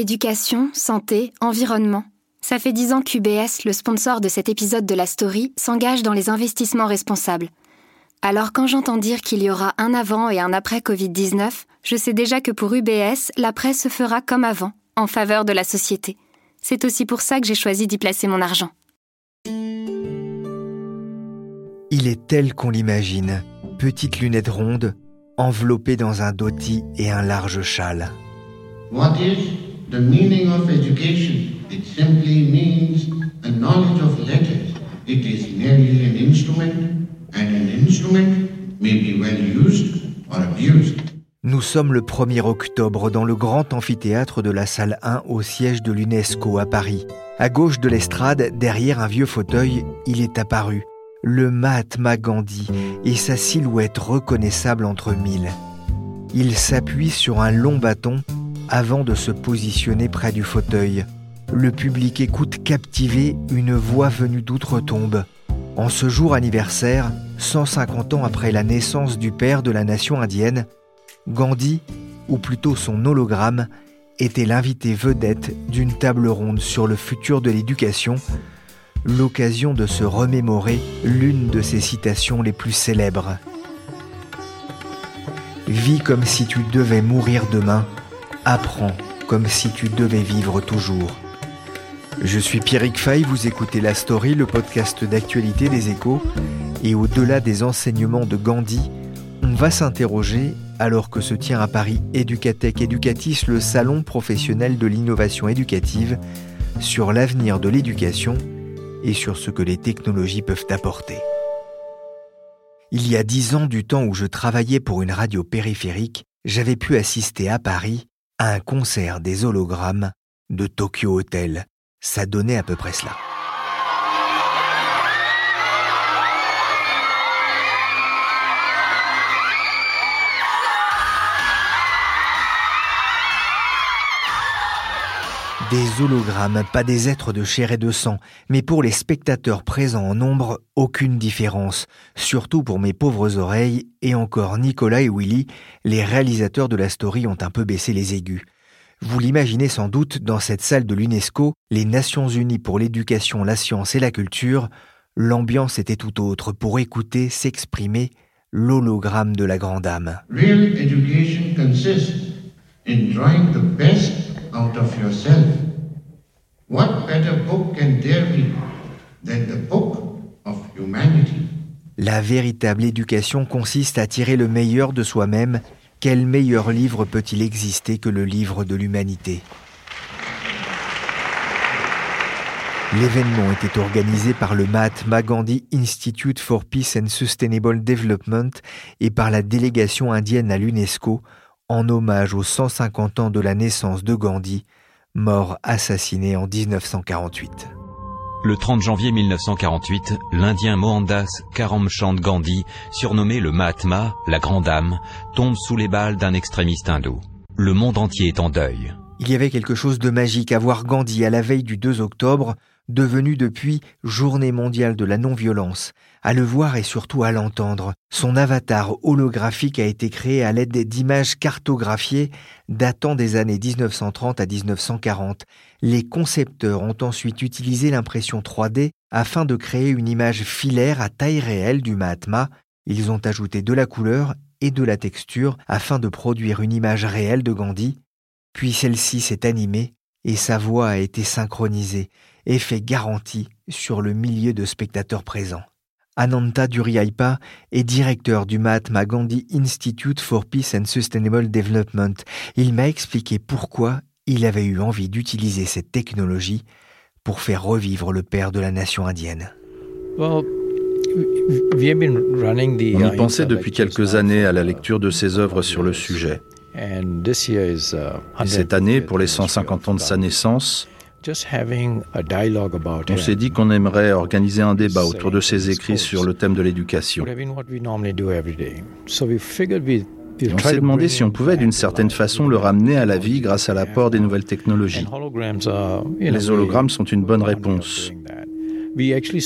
Éducation, santé, environnement. Ça fait dix ans qu'UBS, le sponsor de cet épisode de la story, s'engage dans les investissements responsables. Alors quand j'entends dire qu'il y aura un avant et un après Covid-19, je sais déjà que pour UBS, l'après se fera comme avant, en faveur de la société. C'est aussi pour ça que j'ai choisi d'y placer mon argent. Il est tel qu'on l'imagine, petite lunette ronde, enveloppée dans un dhoti et un large châle. What is the meaning of education? It simply means a knowledge of letters. It is merely an instrument, and an instrument may be well used or abused. Nous sommes le 1er octobre dans le grand amphithéâtre de la salle 1 au siège de l'UNESCO à Paris. À gauche de l'estrade, derrière un vieux fauteuil, il est apparu, le Mahatma Gandhi et sa silhouette reconnaissable entre mille. Il s'appuie sur un long bâton avant de se positionner près du fauteuil. Le public écoute captivé une voix venue d'outre-tombe. En ce jour anniversaire, 150 ans après la naissance du père de la nation indienne, Gandhi, ou plutôt son hologramme, était l'invité vedette d'une table ronde sur le futur de l'éducation, l'occasion de se remémorer l'une de ses citations les plus célèbres. Vis comme si tu devais mourir demain, apprends comme si tu devais vivre toujours. Je suis Pierrick Fay, vous écoutez La Story, le podcast d'actualité des échos, et au-delà des enseignements de Gandhi, on va s'interroger, alors que se tient à Paris Educatech Educatis, le salon professionnel de l'innovation éducative, sur l'avenir de l'éducation et sur ce que les technologies peuvent apporter. Il y a dix ans, du temps où je travaillais pour une radio périphérique, j'avais pu assister à Paris un concert des hologrammes de Tokyo Hotel. Ça donnait à peu près cela. Des hologrammes, pas des êtres de chair et de sang, mais pour les spectateurs présents en nombre, aucune différence, surtout pour mes pauvres oreilles, et encore Nicolas et Willy, les réalisateurs de la story ont un peu baissé les aigus. Vous l'imaginez sans doute, dans cette salle de l'UNESCO, les Nations Unies pour l'éducation, la science et la culture, l'ambiance était tout autre pour écouter s'exprimer l'hologramme de la grande âme. Education consists in the best out of yourself. What better book can there be than the book of humanity? La véritable éducation consiste à tirer le meilleur de soi-même. Quel meilleur livre peut-il exister que le livre de l'humanité? L'événement était organisé par le Mahatma Gandhi Institute for Peace and Sustainable Development et par la délégation indienne à l'UNESCO en hommage aux 150 ans de la naissance de Gandhi, mort assassiné en 1948. Le 30 janvier 1948, l'Indien Mohandas Karamchand Gandhi, surnommé le Mahatma, la Grande Âme, tombe sous les balles d'un extrémiste hindou. Le monde entier est en deuil. Il y avait quelque chose de magique à voir Gandhi à la veille du 2 octobre, devenu depuis Journée mondiale de la non-violence, à le voir et surtout à l'entendre. Son avatar holographique a été créé à l'aide d'images cartographiées datant des années 1930 à 1940. Les concepteurs ont ensuite utilisé l'impression 3D afin de créer une image filaire à taille réelle du Mahatma. Ils ont ajouté de la couleur et de la texture afin de produire une image réelle de Gandhi. Puis celle-ci s'est animée et sa voix a été synchronisée, effet garanti sur le millier de spectateurs présents. Ananta Duriyaipa est directeur du Mahatma Gandhi Institute for Peace and Sustainable Development. Il m'a expliqué pourquoi il avait eu envie d'utiliser cette technologie pour faire revivre le père de la nation indienne. On y pensait depuis quelques années à la lecture de ses œuvres sur le sujet. Et cette année, pour les 150 ans de sa naissance, on s'est dit qu'on aimerait organiser un débat autour de ses écrits sur le thème de l'éducation. On s'est demandé si on pouvait d'une certaine façon le ramener à la vie grâce à l'apport des nouvelles technologies. Les hologrammes sont une bonne réponse.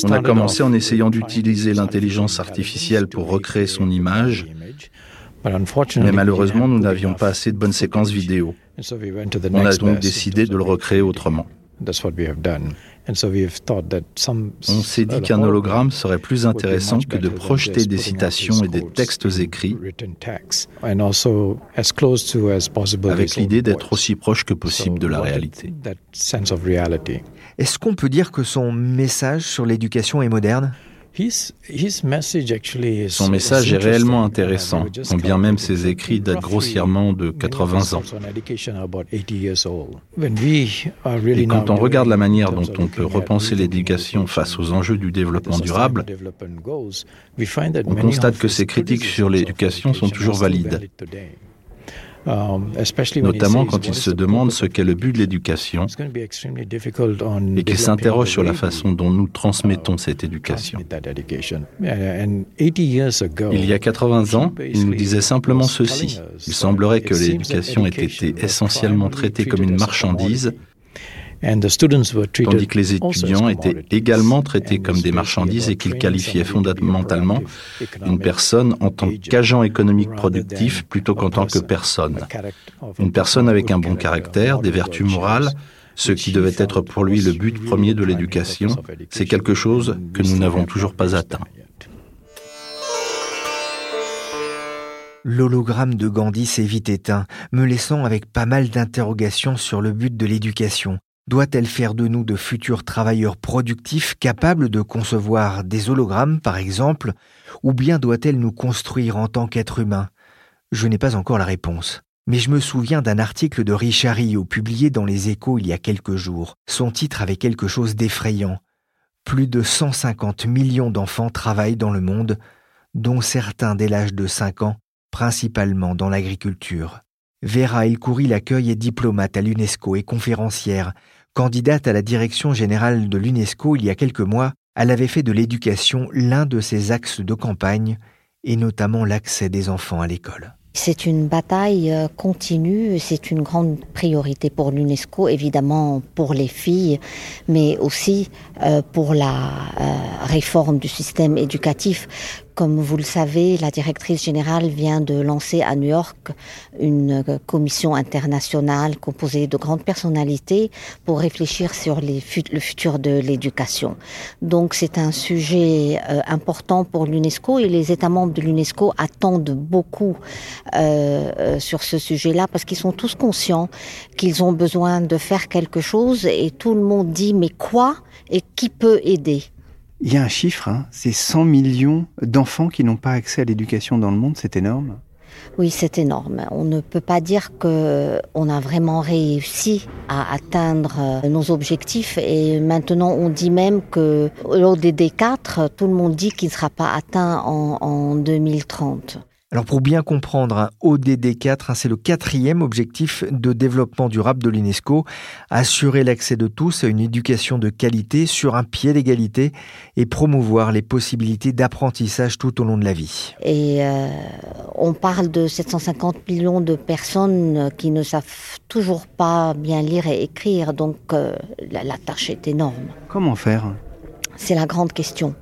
On a commencé en essayant d'utiliser l'intelligence artificielle pour recréer son image, mais malheureusement nous n'avions pas assez de bonnes séquences vidéo. On a donc décidé de le recréer autrement. On s'est dit qu'un hologramme serait plus intéressant que de projeter des citations et des textes écrits, avec l'idée d'être aussi proche que possible de la réalité. Est-ce qu'on peut dire que son message sur l'éducation est moderne? Son message est réellement intéressant, quand bien même ses écrits datent grossièrement de 80 ans. Et quand on regarde la manière dont on peut repenser l'éducation face aux enjeux du développement durable, on constate que ses critiques sur l'éducation sont toujours valides. Um, notamment quand il se demande ce qu'est le but de l'éducation et qu'il s'interroge sur la façon dont nous transmettons cette éducation. Il y a 80 ans, il nous disait simplement ceci. Il semblerait que l'éducation ait été essentiellement traitée comme une marchandise tandis que les étudiants étaient également traités comme des marchandises et qu'ils qualifiaient fondamentalement une personne en tant qu'agent économique productif plutôt qu'en tant que personne. Une personne avec un bon caractère, des vertus morales, ce qui devait être pour lui le but premier de l'éducation, c'est quelque chose que nous n'avons toujours pas atteint. L'hologramme de Gandhi s'est vite éteint, me laissant avec pas mal d'interrogations sur le but de l'éducation. Doit-elle faire de nous de futurs travailleurs productifs capables de concevoir des hologrammes, par exemple, ou bien doit-elle nous construire en tant qu'êtres humains? Je n'ai pas encore la réponse. Mais je me souviens d'un article de Richard Rio publié dans les échos il y a quelques jours. Son titre avait quelque chose d'effrayant. Plus de 150 millions d'enfants travaillent dans le monde, dont certains dès l'âge de 5 ans, principalement dans l'agriculture. Vera El l'accueil est diplomate à l'UNESCO et conférencière. Candidate à la direction générale de l'UNESCO il y a quelques mois, elle avait fait de l'éducation l'un de ses axes de campagne, et notamment l'accès des enfants à l'école. C'est une bataille euh, continue, c'est une grande priorité pour l'UNESCO, évidemment pour les filles, mais aussi euh, pour la euh, réforme du système éducatif. Comme vous le savez, la directrice générale vient de lancer à New York une commission internationale composée de grandes personnalités pour réfléchir sur le futur de l'éducation. Donc c'est un sujet euh, important pour l'UNESCO et les États membres de l'UNESCO attendent beaucoup euh, euh, sur ce sujet-là parce qu'ils sont tous conscients qu'ils ont besoin de faire quelque chose et tout le monde dit mais quoi et qui peut aider? Il y a un chiffre, hein, c'est 100 millions d'enfants qui n'ont pas accès à l'éducation dans le monde, c'est énorme. Oui, c'est énorme. On ne peut pas dire que on a vraiment réussi à atteindre euh, nos objectifs et maintenant on dit même que l'ODD 4, tout le monde dit qu'il ne sera pas atteint en 2030. Alors pour bien comprendre, un ODD4, hein, c'est le quatrième objectif de développement durable de l'UNESCO, assurer l'accès de tous à une éducation de qualité sur un pied d'égalité et promouvoir les possibilités d'apprentissage tout au long de la vie. Et euh, on parle de 750 millions de personnes qui ne savent toujours pas bien lire et écrire, donc euh, la tâche est énorme. Comment faire? C'est la grande question.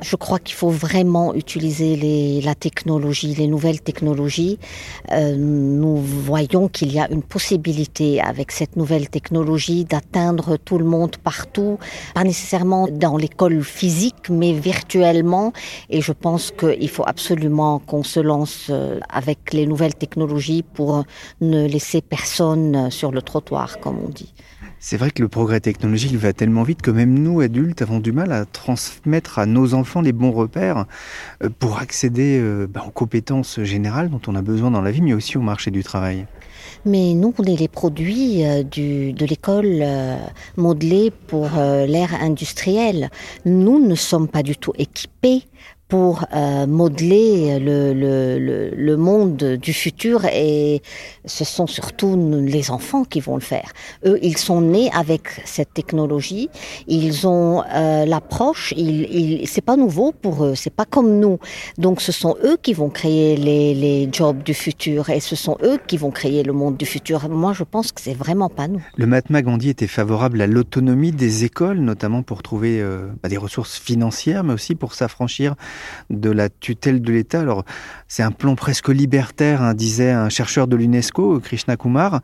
Je crois qu'il faut vraiment utiliser les, la technologie, les nouvelles technologies. Euh, nous voyons qu'il y a une possibilité avec cette nouvelle technologie d'atteindre tout le monde partout, pas nécessairement dans l'école physique, mais virtuellement. Et je pense qu'il faut absolument qu'on se lance euh, avec les nouvelles technologies pour ne laisser personne sur le trottoir, comme on dit. C'est vrai que le progrès technologique va tellement vite que même nous, adultes, avons du mal à transmettre à nos enfants les bons repères euh, pour accéder euh, bah, aux compétences générales dont on a besoin dans la vie, mais aussi au marché du travail. Mais nous, on est les produits euh, de l'école modelée pour l'ère industrielle. Nous ne sommes pas du tout équipés pour euh, modeler le, monde du futur et ce sont surtout les enfants qui vont le faire. Eux, ils sont nés avec cette technologie, ils ont euh, l'approche, ils, ils, c'est pas nouveau pour eux, c'est pas comme nous. Donc ce sont eux qui vont créer les, les jobs du futur et ce sont eux qui vont créer le monde du futur. Moi, je pense que c'est vraiment pas nous. Le Mahatma Gandhi était favorable à l'autonomie des écoles, notamment pour trouver euh, bah, des ressources financières, mais aussi pour s'affranchir de la tutelle de l'État. Alors, c'est un plan presque libertaire, hein, disait un chercheur de l'UNESCO, Krishna Kumar.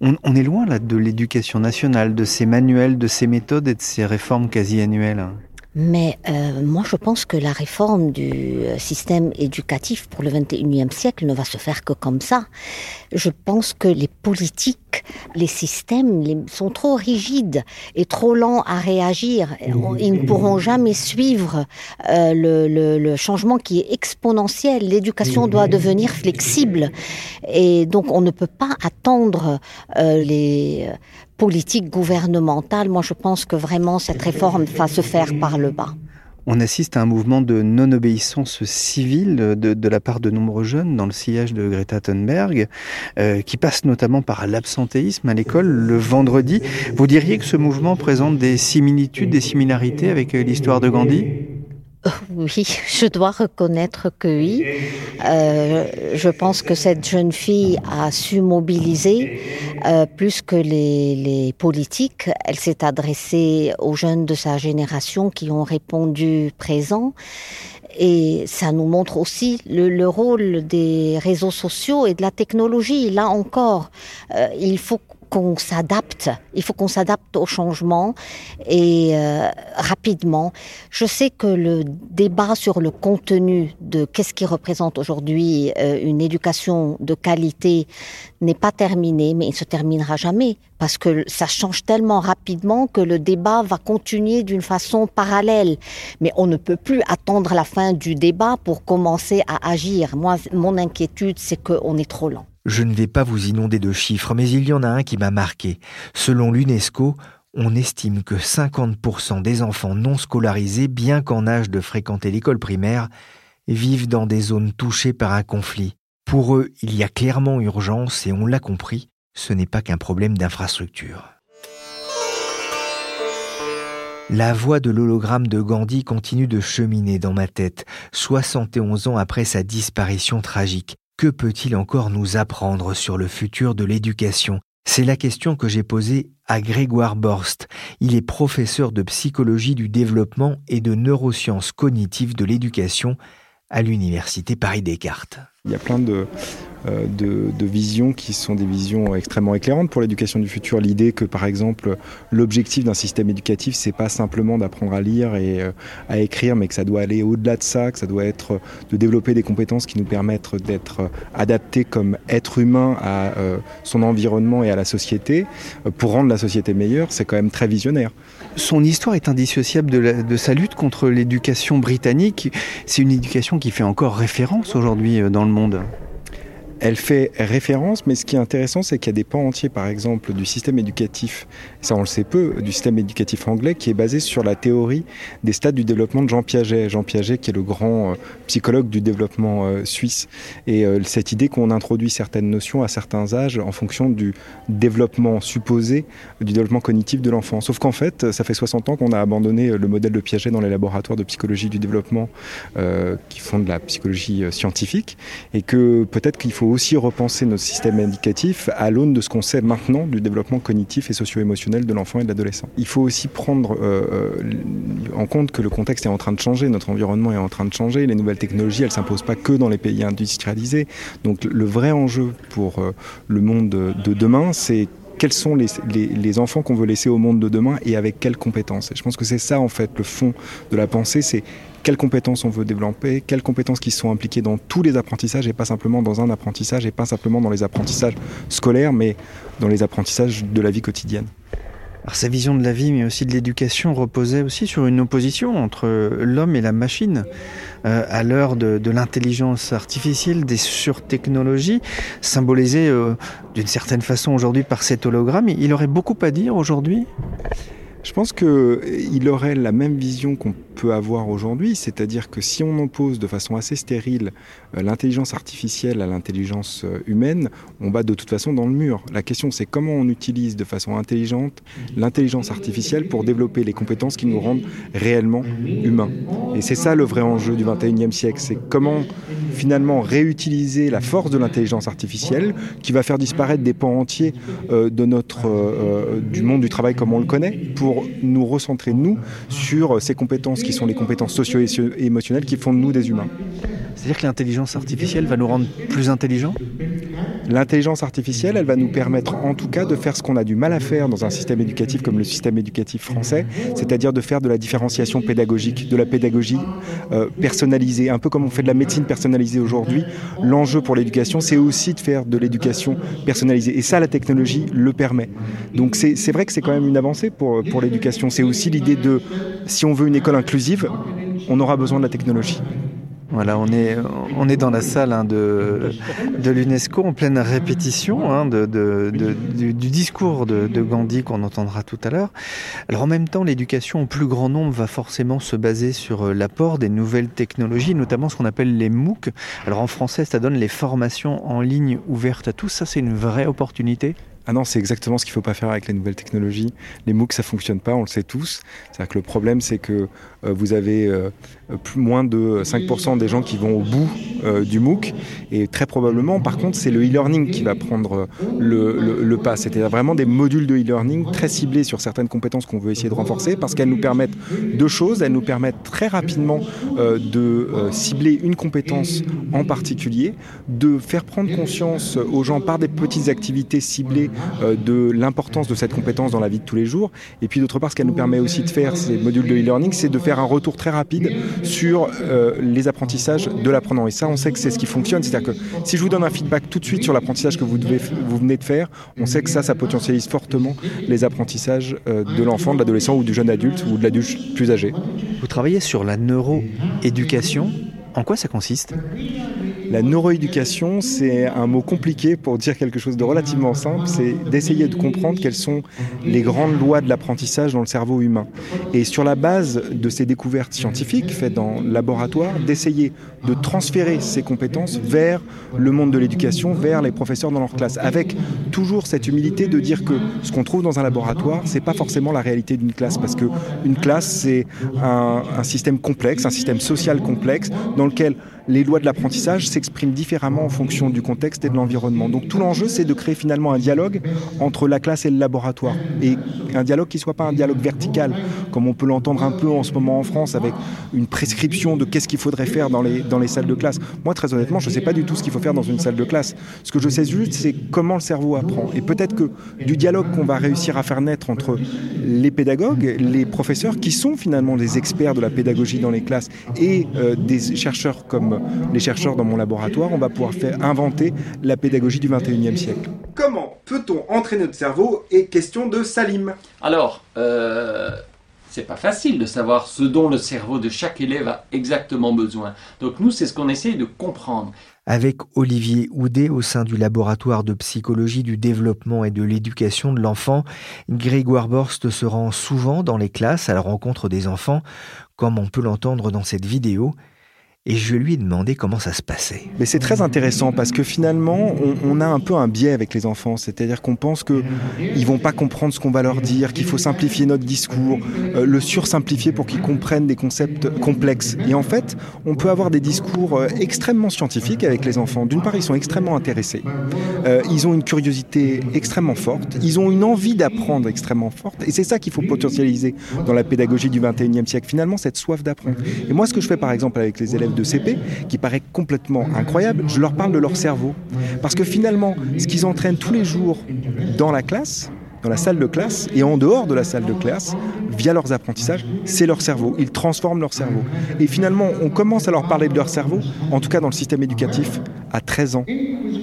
On, est loin là de l'éducation nationale, de ses manuels, de ses méthodes et de ses réformes quasi annuelles. Mais euh, moi, je pense que la réforme du euh, système éducatif pour le 21e siècle ne va se faire que comme ça. Je pense que les politiques, les systèmes sont trop rigides et trop lents à réagir. Ils ne pourront jamais suivre euh, le, le, le, changement qui est exponentiel. L'éducation doit devenir flexible. Et donc, on ne peut pas attendre euh, les politique gouvernementale, moi je pense que vraiment cette réforme va se faire par le bas. On assiste à un mouvement de non-obéissance civile de, la part de nombreux jeunes dans le sillage de Greta Thunberg, euh, qui passe notamment par l'absentéisme à l'école le vendredi. Vous diriez que ce mouvement présente des similitudes, des similarités avec l'histoire de Gandhi? Oui, je dois reconnaître que oui. Euh, je pense que cette jeune fille a su mobiliser euh, plus que les, les politiques. Elle s'est adressée aux jeunes de sa génération qui ont répondu présent. Et ça nous montre aussi le, le, rôle des réseaux sociaux et de la technologie. Là encore, euh, il faut qu'on s'adapte. Il faut qu'on s'adapte au changement et euh, rapidement. Je sais que le débat sur le contenu de qu'est-ce qui représente aujourd'hui euh, une éducation de qualité n'est pas terminé, mais il se terminera jamais parce que ça change tellement rapidement que le débat va continuer d'une façon parallèle. Mais on ne peut plus attendre la fin du débat pour commencer à agir. Moi, mon inquiétude, c'est qu'on est trop lent. Je ne vais pas vous inonder de chiffres, mais il y en a un qui m'a marqué. Selon l'UNESCO, on estime que 50% des enfants non scolarisés, bien qu'en âge de fréquenter l'école primaire, vivent dans des zones touchées par un conflit. Pour eux, il y a clairement urgence et on l'a compris, ce n'est pas qu'un problème d'infrastructure. La voix de l'hologramme de Gandhi continue de cheminer dans ma tête, 71 ans après sa disparition tragique. Que peut-il encore nous apprendre sur le futur de l'éducation? C'est la question que j'ai posée à Grégoire Borst. Il est professeur de psychologie du développement et de neurosciences cognitives de l'éducation à l'université Paris-Descartes. Il y a plein de, euh, de, de, visions qui sont des visions extrêmement éclairantes pour l'éducation du futur. L'idée que, par exemple, l'objectif d'un système éducatif, c'est pas simplement d'apprendre à lire et euh, à écrire, mais que ça doit aller au-delà de ça, que ça doit être de développer des compétences qui nous permettent d'être adaptés comme être humain à euh, son environnement et à la société pour rendre la société meilleure. C'est quand même très visionnaire. Son histoire est indissociable de, sa lutte contre l'éducation britannique. C'est une éducation qui fait encore référence aujourd'hui dans le monde elle fait référence, mais ce qui est intéressant, c'est qu'il y a des pans entiers, par exemple, du système éducatif, ça on le sait peu, du système éducatif anglais, qui est basé sur la théorie des stades du développement de Jean Piaget. Jean Piaget, qui est le grand euh, psychologue du développement euh, suisse. Et euh, cette idée qu'on introduit certaines notions à certains âges en fonction du développement supposé, du développement cognitif de l'enfant. Sauf qu'en fait, ça fait 60 ans qu'on a abandonné le modèle de Piaget dans les laboratoires de psychologie du développement qui font de la psychologie scientifique, et que peut-être qu'il faut aussi repenser notre système éducatif à l'aune de ce qu'on sait maintenant du développement cognitif et socio-émotionnel de l'enfant et de l'adolescent. Il faut aussi prendre euh, en compte que le contexte est en train de changer, notre environnement est en train de changer, les nouvelles technologies, elles s'imposent pas que dans les pays industrialisés. Donc le vrai enjeu pour euh, le monde de demain, c'est quels sont les, enfants qu'on veut laisser au monde de demain et avec quelles compétences. Je pense que c'est ça en fait le fond de la pensée, c'est quelles compétences on veut développer, quelles compétences qui sont impliquées dans tous les apprentissages et pas simplement dans un apprentissage et pas simplement dans les apprentissages scolaires, mais dans les apprentissages de la vie quotidienne. Alors, sa vision de la vie, mais aussi de l'éducation, reposait aussi sur une opposition entre l'homme et la machine. Euh, à l'heure de, de l'intelligence artificielle, des surtechnologies, symbolisées euh, d'une certaine façon aujourd'hui par cet hologramme, il aurait beaucoup à dire aujourd'hui? Je pense qu'il aurait la même vision qu'on peut avoir aujourd'hui, c'est-à-dire que si on oppose de façon assez stérile euh, l'intelligence artificielle à l'intelligence euh, humaine, on va de toute façon dans le mur. La question c'est comment on utilise de façon intelligente l'intelligence artificielle pour développer les compétences qui nous rendent réellement humains. Et c'est ça le vrai enjeu du 21e siècle, c'est comment finalement réutiliser la force de l'intelligence artificielle qui va faire disparaître des pans entiers euh, de notre, du monde du travail comme on le connaît pour nous recentrer, nous, sur ces compétences qui sont les compétences socio-émotionnelles qui font de nous des humains. C'est-à-dire que l'intelligence artificielle va nous rendre plus intelligents? L'intelligence artificielle, elle va nous permettre en tout cas de faire ce qu'on a du mal à faire dans un système éducatif comme le système éducatif français, c'est-à-dire de faire de la différenciation pédagogique, de la pédagogie euh, personnalisée, un peu comme on fait de la médecine personnalisée aujourd'hui. L'enjeu pour l'éducation, c'est aussi de faire de l'éducation personnalisée. Et ça, la technologie le permet. Donc c'est vrai que c'est quand même une avancée pour, pour l'éducation. C'est aussi l'idée de, si on veut une école inclusive, on aura besoin de la technologie. Voilà, on est, on est dans la salle hein, de, de l'UNESCO en pleine répétition hein, de, de, du, du, discours de, Gandhi qu'on entendra tout à l'heure. Alors en même temps, l'éducation au plus grand nombre va forcément se baser sur euh, l'apport des nouvelles technologies, notamment ce qu'on appelle les MOOC. Alors en français, ça donne les formations en ligne ouvertes à tous. Ça, c'est une vraie opportunité ah non, c'est exactement ce qu'il ne faut pas faire avec les nouvelles technologies. Les MOOC, ça ne fonctionne pas, on le sait tous. C'est-à-dire que le problème, c'est que euh, vous avez euh, moins de 5% des gens qui vont au bout euh, du MOOC. Et très probablement, par contre, c'est le e-learning qui va prendre le, le, pas. C'est-à-dire vraiment des modules de e-learning très ciblés sur certaines compétences qu'on veut essayer de renforcer parce qu'elles nous permettent deux choses. Elles nous permettent très rapidement de cibler une compétence en particulier, de faire prendre conscience aux gens par des petites activités ciblées de l'importance de cette compétence dans la vie de tous les jours. Et puis d'autre part, ce qu'elle nous permet aussi de faire, ces modules de e-learning, c'est de faire un retour très rapide sur euh, les apprentissages de l'apprenant. Et ça, on sait que c'est ce qui fonctionne. C'est-à-dire que si je vous donne un feedback tout de suite sur l'apprentissage que vous, devez, vous venez de faire, on sait que ça, ça potentialise fortement les apprentissages euh, de l'enfant, de l'adolescent ou du jeune adulte ou de l'adulte plus âgé. Vous travaillez sur la neuroéducation. En quoi ça consiste? La neuroéducation, c'est un mot compliqué pour dire quelque chose de relativement simple, c'est d'essayer de comprendre quelles sont les grandes lois de l'apprentissage dans le cerveau humain. Et sur la base de ces découvertes scientifiques faites dans le laboratoire, d'essayer de transférer ces compétences vers le monde de l'éducation, vers les professeurs dans leur classe, avec toujours cette humilité de dire que ce qu'on trouve dans un laboratoire, c'est pas forcément la réalité d'une classe, parce que une classe, c'est un, un système complexe, un système social complexe, dans lequel les lois de l'apprentissage s'expriment différemment en fonction du contexte et de l'environnement. Donc tout l'enjeu, c'est de créer finalement un dialogue entre la classe et le laboratoire. Et un dialogue qui ne soit pas un dialogue vertical, comme on peut l'entendre un peu en ce moment en France, avec une prescription de qu'est-ce qu'il faudrait faire dans les, dans les salles de classe. Moi, très honnêtement, je ne sais pas du tout ce qu'il faut faire dans une salle de classe. Ce que je sais juste, c'est comment le cerveau apprend. Et peut-être que du dialogue qu'on va réussir à faire naître entre les pédagogues, les professeurs, qui sont finalement des experts de la pédagogie dans les classes, et euh, des chercheurs comme les chercheurs dans mon laboratoire, on va pouvoir faire inventer la pédagogie du 21e siècle. Comment peut-on entraîner notre cerveau Et question de Salim. Alors, euh, c'est pas facile de savoir ce dont le cerveau de chaque élève a exactement besoin. Donc nous, c'est ce qu'on essaye de comprendre. Avec Olivier Houdet au sein du laboratoire de psychologie du développement et de l'éducation de l'enfant, Grégoire Borst se rend souvent dans les classes à la rencontre des enfants, comme on peut l'entendre dans cette vidéo et je lui ai demandé comment ça se passait. Mais c'est très intéressant parce que finalement, on, a un peu un biais avec les enfants, c'est-à-dire qu'on pense que ils vont pas comprendre ce qu'on va leur dire, qu'il faut simplifier notre discours, euh, le sursimplifier pour qu'ils comprennent des concepts complexes. Et en fait, on peut avoir des discours euh, extrêmement scientifiques avec les enfants. D'une part, ils sont extrêmement intéressés, euh, ils ont une curiosité extrêmement forte, ils ont une envie d'apprendre extrêmement forte, et c'est ça qu'il faut potentialiser dans la pédagogie du 21e siècle. Finalement, cette soif d'apprendre. Et moi, ce que je fais par exemple avec les élèves de CP, qui paraît complètement incroyable, je leur parle de leur cerveau. Parce que finalement, ce qu'ils entraînent tous les jours dans la classe, dans la salle de classe et en dehors de la salle de classe, via leurs apprentissages, c'est leur cerveau. Ils transforment leur cerveau. Et finalement, on commence à leur parler de leur cerveau, en tout cas dans le système éducatif, à 13 ans.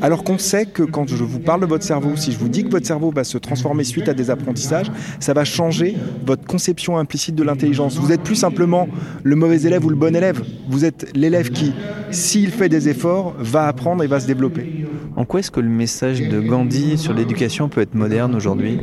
Alors qu'on sait que quand je vous parle de votre cerveau, si je vous dis que votre cerveau va se transformer suite à des apprentissages, ça va changer votre conception implicite de l'intelligence. Vous êtes plus simplement le mauvais élève ou le bon élève. Vous êtes l'élève qui, s'il fait des efforts, va apprendre et va se développer. En quoi est-ce que le message de Gandhi sur l'éducation peut être moderne aujourd'hui?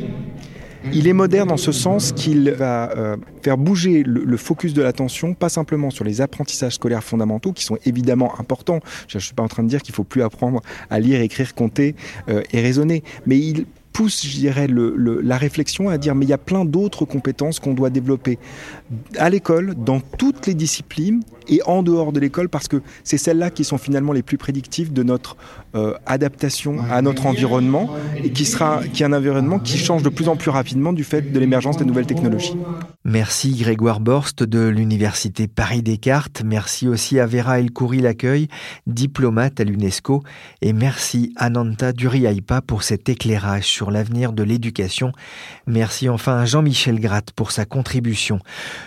Il est moderne en ce sens qu'il va euh, faire bouger le, focus de l'attention, pas simplement sur les apprentissages scolaires fondamentaux, qui sont évidemment importants. Je ne suis pas en train de dire qu'il faut plus apprendre à lire, écrire, compter euh, et raisonner, mais il pousse, je dirais, la réflexion à dire mais il y a plein d'autres compétences qu'on doit développer à l'école, dans toutes les disciplines et en dehors de l'école, parce que c'est celles-là qui sont finalement les plus prédictives de notre euh, adaptation à notre environnement et qui sera qui est un environnement qui change de plus en plus rapidement du fait de l'émergence des nouvelles technologies. Merci Grégoire Borst de l'Université Paris-Descartes. Merci aussi à Vera El Khoury l'accueil, diplomate à l'UNESCO. Et merci Ananta Duriaipa pour cet éclairage sur l'avenir de l'éducation. Merci enfin à Jean-Michel Gratte pour sa contribution.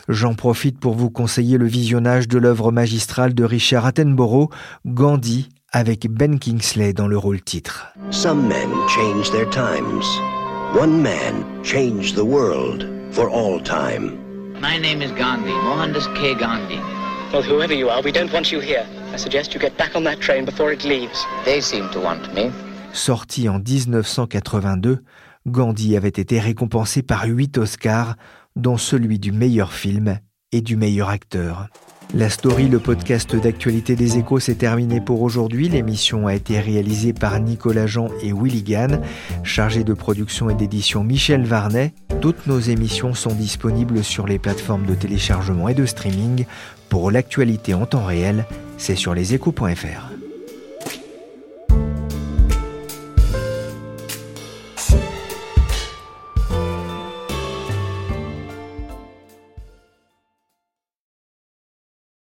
J'en profite pour vous conseiller le visionnage de l'œuvre magistrale de Richard Attenborough, Gandhi, avec Ben Kingsley dans le rôle titre. Some men change their times. One man changed the world for all time. My name is Gandhi, Mohandas K. Gandhi. Well, whoever you are, we don't want you here. I suggest you get back on that train before it leaves. They seem to want me. Sorti en 1982, Gandhi avait été récompensé par huit Oscars, dont celui du meilleur film et du meilleur acteur. La story, le podcast d'actualité des échos, s'est terminé pour aujourd'hui. L'émission a été réalisée par Nicolas Jean et Willy Gann, chargé de production et d'édition Michel Varnet. Toutes nos émissions sont disponibles sur les plateformes de téléchargement et de streaming. Pour l'actualité en temps réel, c'est sur leséchos.fr.